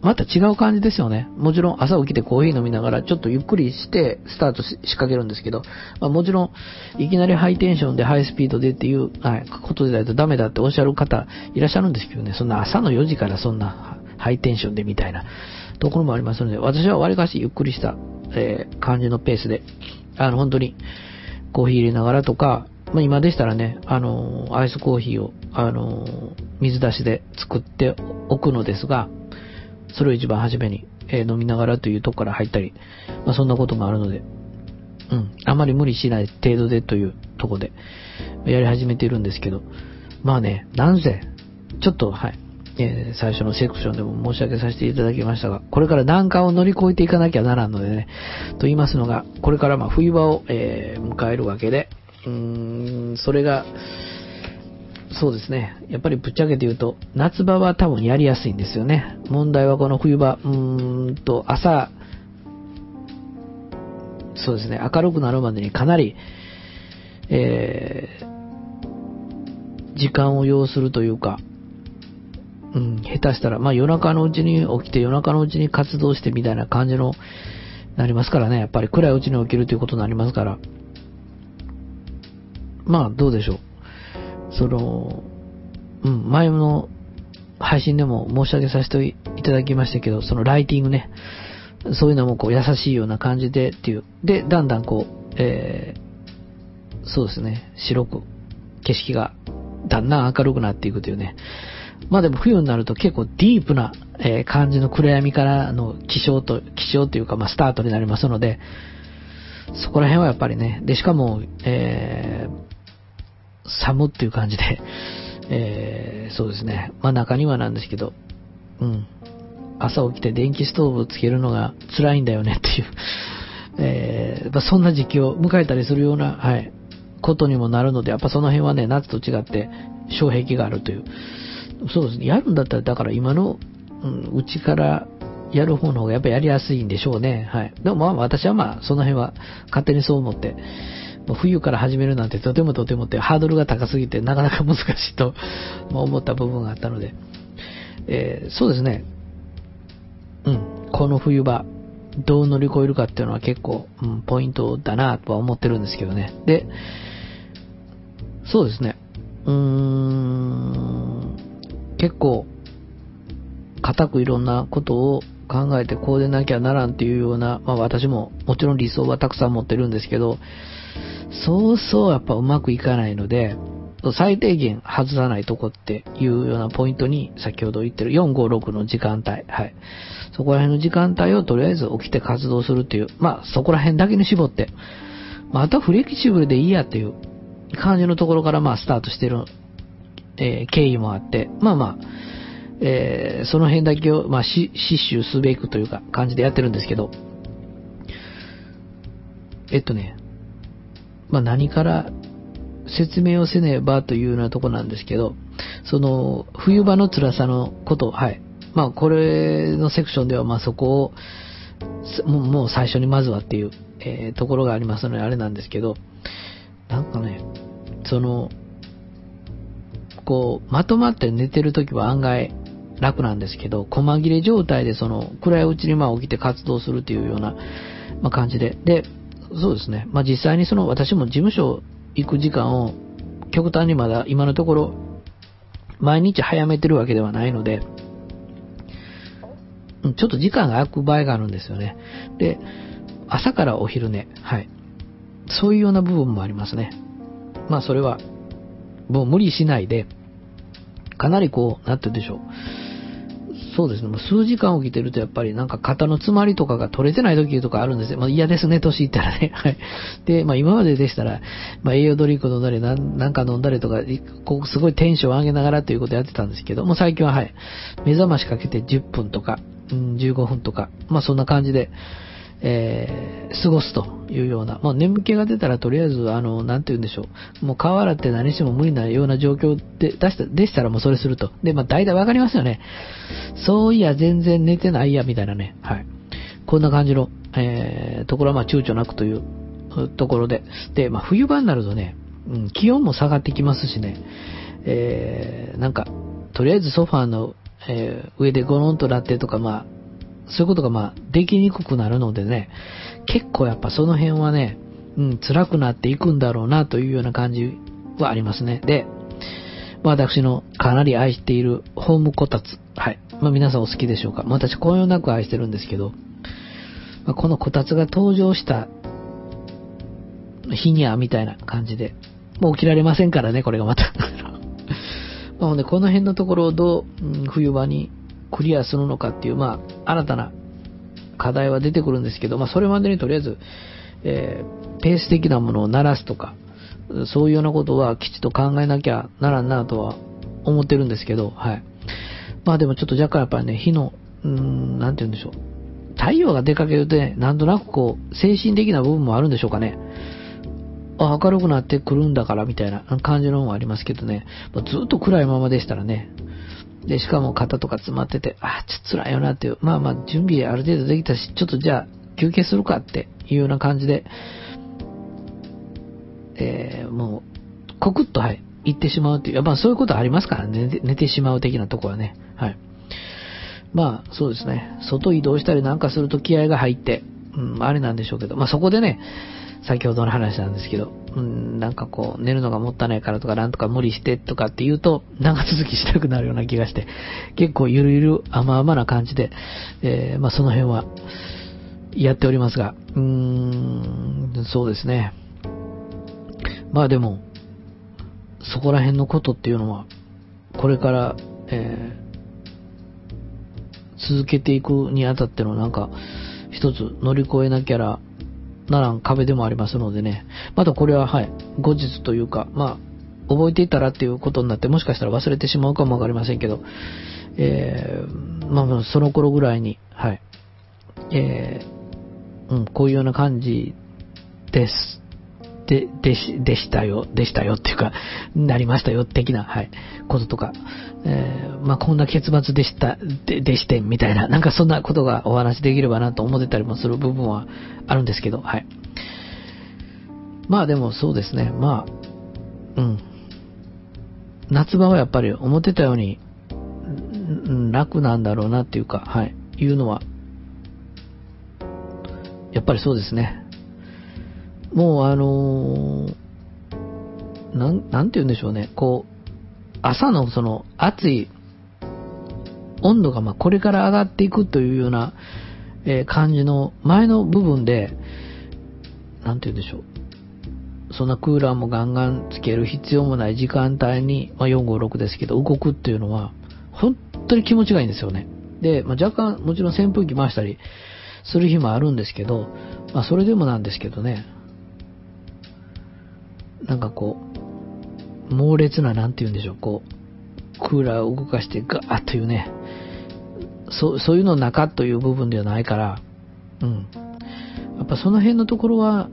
また違う感じですよね。もちろん朝起きてコーヒー飲みながらちょっとゆっくりしてスタートし仕掛けるんですけど、まあ、もちろんいきなりハイテンションでハイスピードでっていう、はい、ことでないとダメだっておっしゃる方いらっしゃるんですけどね、そんな朝の4時からそんなハイテンションでみたいなところもありますので、私は割かしゆっくりした、えー、感じのペースで、あの本当にコーヒー入れながらとか、まあ、今でしたらね、あの、アイスコーヒーを、あの、水出しで作っておくのですが、それを一番初めに、えー、飲みながらというとこから入ったり、まあ、そんなこともあるので、うん、あまり無理しない程度でというとこで、やり始めているんですけど、まあね、なんせ、ちょっと、はい、えー、最初のセクションでも申し上げさせていただきましたが、これから難関を乗り越えていかなきゃならんのでね、と言いますのが、これからま冬場を、えー、迎えるわけで、うーん、それが、そうですね。やっぱりぶっちゃけて言うと、夏場は多分やりやすいんですよね。問題はこの冬場、うーんと、朝、そうですね、明るくなるまでにかなり、えー、時間を要するというか、うん、下手したら、まあ夜中のうちに起きて夜中のうちに活動してみたいな感じの、なりますからね。やっぱり暗いうちに起きるということになりますから。まあどうでしょう。その、うん、前の配信でも申し上げさせていただきましたけど、そのライティングね、そういうのもこう優しいような感じでっていう。で、だんだんこう、えー、そうですね、白く景色がだんだん明るくなっていくというね。まあでも冬になると結構ディープな、え、感じの暗闇からの気象と、気象というかまあスタートになりますので、そこら辺はやっぱりね、で、しかも、えー、寒っていう感じで、えー、そうですね。まあ中にはなんですけど、うん。朝起きて電気ストーブをつけるのが辛いんだよねっていう、えー、まあ、そんな時期を迎えたりするような、はい、ことにもなるので、やっぱその辺はね、夏と違って障壁があるという。そうですね。やるんだったら、だから今の、うん、うちからやる方の方がやっぱりやりやすいんでしょうね。はい。でもまあ私はまあその辺は勝手にそう思って、冬から始めるなんてとてもとてもってハードルが高すぎてなかなか難しいと 思った部分があったので、えー、そうですね。うん、この冬場、どう乗り越えるかっていうのは結構、うん、ポイントだなとは思ってるんですけどね。で、そうですね。うーん、結構、固くいろんなことを考えてこうでなきゃならんっていうような、まあ私ももちろん理想はたくさん持ってるんですけど、そうそうやっぱうまくいかないので、最低限外さないとこっていうようなポイントに先ほど言ってる456の時間帯。はい。そこら辺の時間帯をとりあえず起きて活動するっていう。まあそこら辺だけに絞って。まああフレキシブルでいいやっていう感じのところからまあスタートしてる、えー、経緯もあって。まあまあ、えー、その辺だけをまあ死守すべくというか感じでやってるんですけど。えっとね、まあ何から説明をせねばというようなとこなんですけど、その、冬場の辛さのこと、はい。まあ、これのセクションでは、まあ、そこを、もう最初にまずはっていう、えー、ところがありますので、あれなんですけど、なんかね、その、こう、まとまって寝てるときは案外楽なんですけど、細切れ状態でその、暗いうちにまあ起きて活動するっていうような、まあ、感じで。で、そうですね。まあ、実際にその、私も事務所行く時間を極端にまだ今のところ毎日早めてるわけではないので、ちょっと時間が空く場合があるんですよね。で、朝からお昼寝、はい。そういうような部分もありますね。まあそれは、もう無理しないで、かなりこう、なんて言うんでしょう。そうですね。もう数時間起きてるとやっぱりなんか肩の詰まりとかが取れてない時とかあるんですよ。まあ嫌ですね、年いったらね。はい。で、まあ今まででしたら、まあ栄養ドリンク飲んだり、なんか飲んだりとか、こうすごいテンションを上げながらということやってたんですけど、もう最近ははい、目覚ましかけて10分とか、うん、15分とか、まあそんな感じで、えー、過ごすというような、まあ、眠気が出たらとりあえず、あの、なんて言うんでしょう。もう顔洗って何しても無理なような状況で、出した、でしたらもうそれすると。で、まあ、大体わかりますよね。そういや、全然寝てないや、みたいなね。はい。こんな感じの、えー、ところはまあ、躊躇なくというところで。で、まあ、冬場になるとね、うん、気温も下がってきますしね、えー、なんか、とりあえずソファーの、えー、上でゴロンとなってとか、まあ、そういうことがまあ、できにくくなるのでね、結構やっぱその辺はね、うん、辛くなっていくんだろうなというような感じはありますね。で、私のかなり愛しているホームこたつ。はい。まあ皆さんお好きでしょうか。まあ私、こよなく愛してるんですけど、まあ、このこたつが登場した日にはみたいな感じで、もう起きられませんからね、これがまた。まあ、ね、この辺のところをどう、うん、冬場にクリアするのかっていう、まあ、新たな課題は出てくるんですけど、まあ、それまでにとりあえず、えー、ペース的なものを鳴らすとか、そういうようなことはきちっと考えなきゃならんなとは思ってるんですけど、はい。まあでもちょっと若干やっぱりね、火の、うーん、なんて言うんでしょう。太陽が出かけるとね、なんとなくこう、精神的な部分もあるんでしょうかね。あ、明るくなってくるんだからみたいな感じのもありますけどね、ずっと暗いままでしたらね、で、しかも肩とか詰まってて、あ、ちょっと辛いよなっていう、まあまあ準備ある程度できたし、ちょっとじゃあ休憩するかっていうような感じで、えー、もう、コクッと、はい、行ってしまうっていう、まあそういうことありますからね、寝てしまう的なとこはね、はい。まあそうですね、外移動したりなんかすると気合が入って、うん、あれなんでしょうけど、まあそこでね、先ほどの話なんですけど、うん、なんかこう、寝るのがもったいないからとか、なんとか無理してとかって言うと、長続きしたくなるような気がして、結構ゆるゆる甘々な感じで、えー、まあその辺は、やっておりますが、うーん、そうですね。まあでも、そこら辺のことっていうのは、これから、えー、続けていくにあたってのなんか、一つ乗り越えなきゃらならん壁でもありますのでね、またこれははい、後日というか、まあ、覚えていたらっていうことになって、もしかしたら忘れてしまうかもわかりませんけど、えー、まあ、その頃ぐらいに、はい、えー、うん、こういうような感じです。で、でし、でしたよ、でしたよっていうか、なりましたよ、的な、はい、こととか、えー、まあ、こんな結末でした、で、でして、みたいな、なんかそんなことがお話できればなと思ってたりもする部分はあるんですけど、はい。まあでもそうですね、まあ、うん。夏場はやっぱり思ってたように、楽なんだろうなっていうか、はい、いうのは、やっぱりそうですね。もうあのー、なん、なんて言うんでしょうね、こう、朝のその暑い温度がまこれから上がっていくというような、え、感じの前の部分で、なんて言うんでしょう。そんなクーラーもガンガンつける必要もない時間帯に、まあ、456ですけど、動くっていうのは、本当に気持ちがいいんですよね。で、まあ、若干、もちろん扇風機回したりする日もあるんですけど、まあ、それでもなんですけどね、なんかこう、猛烈な、なんて言うんでしょう、こう、クーラーを動かしてガーッというね、そそういうの中という部分ではないから、うん。やっぱその辺のところは、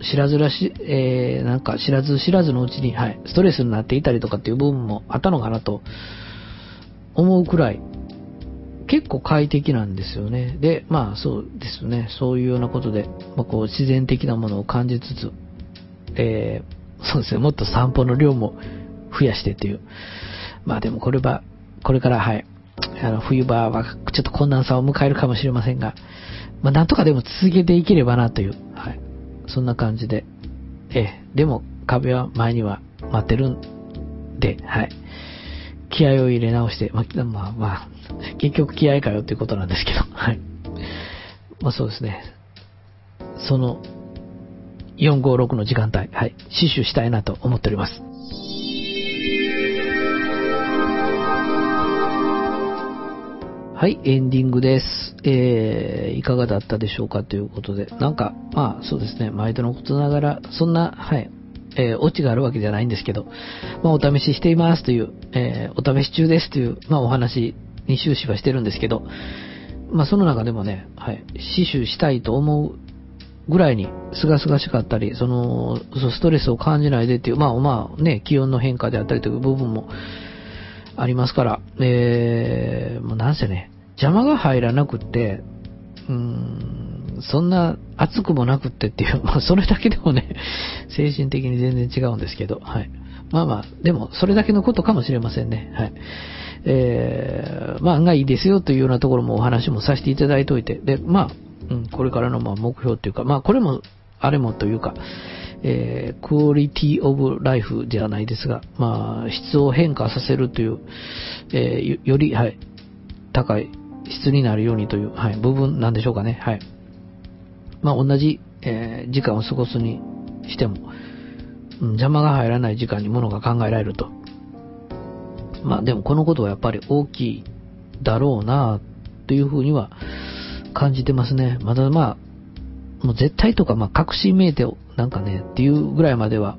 知らずらし、えー、なんか知らず知らずのうちに、はい、ストレスになっていたりとかっていう部分もあったのかなと思うくらい、結構快適なんですよね。で、まあそうですね、そういうようなことで、まあ、こう自然的なものを感じつつ、えー、そうですね、もっと散歩の量も増やしてっていう。まあでもこれは、これからはい、あの、冬場はちょっと困難さを迎えるかもしれませんが、まあなんとかでも続けていければなという、はい、そんな感じで、えー、でも壁は前には待ってるんで、はい。気合を入れ直して、まあ、まあ、まあ、結局気合かよっていうことなんですけど、はい。まあそうですね。その456の時間帯、はい、死守したいなと思っております。はい、エンディングです。えー、いかがだったでしょうかということで、なんか、まあ、そうですね、毎度のことながら、そんな、はい、えー、オチがあるわけじゃないんですけど、まあ、お試ししていますという、えー、お試し中ですという、まあ、お話に終始はしてるんですけど、まあ、その中でもね、はい、死守したいと思うぐらいに、すがすがしかったり、その、ストレスを感じないでっていう、まあまあね、気温の変化であったりという部分もありますから、えー、もうなんせね、邪魔が入らなくって、うーん、そんな暑くもなくってっていう、まあそれだけでもね、精神的に全然違うんですけど、はい。まあまあ、でもそれだけのことかもしれませんね。はい。えー、まあ案外いいですよというようなところもお話もさせていただいておいて、で、まあ、うん、これからのま目標っていうか、まあこれも、あれもというか、えー、クオリティオブライフではないですが、まあ、質を変化させるという、えー、より、はい、高い質になるようにという、はい、部分なんでしょうかね。はい。まあ、同じ、えー、時間を過ごすにしても、うん、邪魔が入らない時間にものが考えられると。まあ、でもこのことはやっぱり大きいだろうな、というふうには、感じてますね。まだまあ、もう絶対とか、まあ、確信めいて、なんかね、っていうぐらいまでは、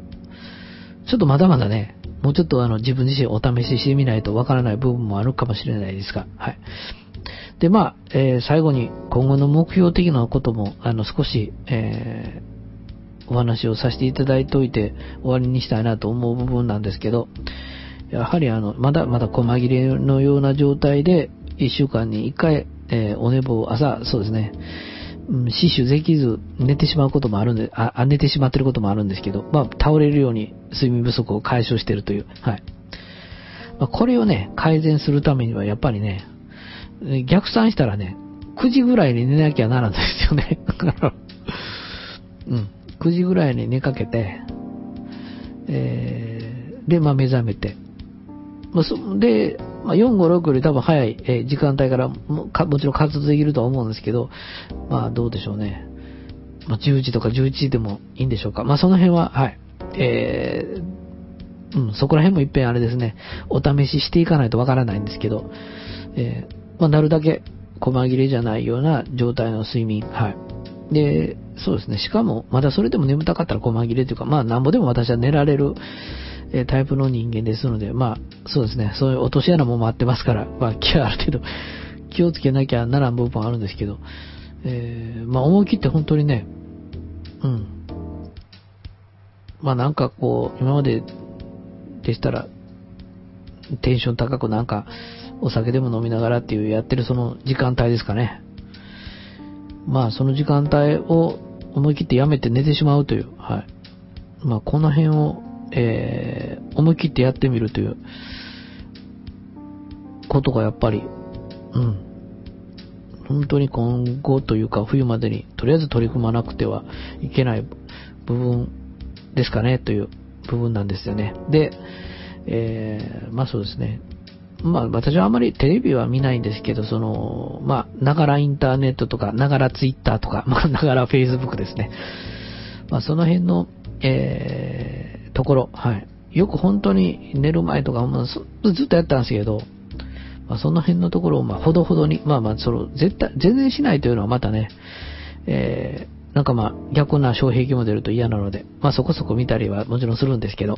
ちょっとまだまだね、もうちょっとあの、自分自身お試ししてみないとわからない部分もあるかもしれないですが、はい。で、まあ、えー、最後に今後の目標的なことも、あの、少し、えー、お話をさせていただいておいて終わりにしたいなと思う部分なんですけど、やはりあの、まだまだ細切れのような状態で、1週間に1回、えー、お寝坊、朝、そうですね、うん、死守できず寝てしまうこともあるんで、あ、寝てしまってることもあるんですけど、まあ、倒れるように睡眠不足を解消してるという、はい。まあ、これをね、改善するためにはやっぱりね、逆算したらね、9時ぐらいに寝なきゃならないですよね。うん。9時ぐらいに寝かけて、えー、で、まあ目覚めて。まあ、そで、まあ、4、5、6より多分早い、えー、時間帯からももちろん活動できるとは思うんですけど、まあどうでしょうね。まあ、10時とか11時でもいいんでしょうか。まあその辺は、はい。えー、うん、そこら辺もいっぺんあれですね、お試ししていかないとわからないんですけど、えー、まあなるだけ細切れじゃないような状態の睡眠、はい。で、そうですね。しかも、まだそれでも眠たかったら細切れというか、まあ、なんぼでも私は寝られる、えタイプの人間ですので、まあ、そうですね。そういう落とし穴も待ってますから、まあ、ある程度、気をつけなきゃならん部分あるんですけど、えー、まあ、思い切って本当にね、うん。まあ、なんかこう、今まででしたら、テンション高くなんか、お酒でも飲みながらっていうやってるその時間帯ですかね。まあ、その時間帯を思い切ってやめて寝てしまうという、はい。まあ、この辺を、えー、思い切ってやってみるということがやっぱり、うん。本当に今後というか冬までにとりあえず取り組まなくてはいけない部分ですかねという部分なんですよね。で、えー、まあそうですね。まあ私はあまりテレビは見ないんですけど、その、まあ、ながらインターネットとか、ながらツイッターとか、まあ、ながらフェイスブックですね。まあその辺の、えー、ところ、はい。よく本当に寝る前とか、まあ、ずっとやったんですけど、まあ、その辺のところを、まあ、ほどほどに、まあまあ、その、絶対、全然しないというのはまたね、えー、なんかまあ、逆な障壁も出ると嫌なので、まあそこそこ見たりはもちろんするんですけど、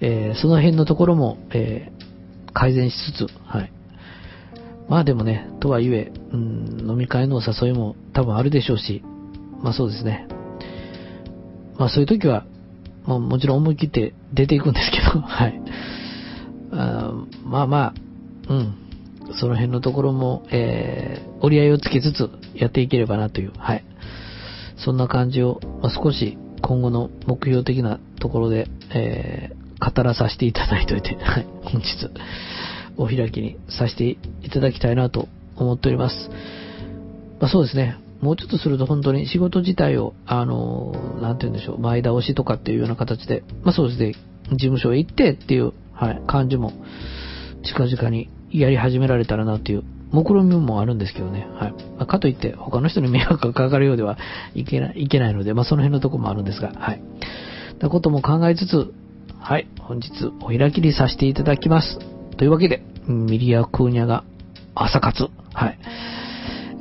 えー、その辺のところも、えー、改善しつつ、はい。まあでもね、とはいえ、うん、飲み会のお誘いも多分あるでしょうし、まあそうですね。まあそういう時は、まあもちろん思い切って出ていくんですけど、はい。あまあまあ、うん。その辺のところも、えー、折り合いをつけつつやっていければなという、はい。そんな感じを、まあ、少し今後の目標的なところで、えー、語らさせていただいておいて、はい、本日、お開きにさせていただきたいなと思っております。まあ、そうですね。もうちょっとすると本当に仕事自体を、あの、なんて言うんでしょう、前倒しとかっていうような形で、まあそうですね、事務所へ行ってっていう、はい、感じも、近々にやり始められたらなっていう、目論みもあるんですけどね、はい。まあ、かといって、他の人に迷惑がかかるようではいけない、いけないので、まあその辺のとこもあるんですが、はい。なことも考えつつ、はい、本日お開きにさせていただきます。というわけで、ミリア・クーニャが朝活。はい。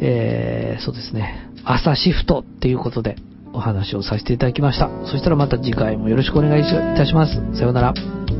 えー、そうですね。朝シフトっていうことでお話をさせていただきました。そしたらまた次回もよろしくお願いいたします。さようなら。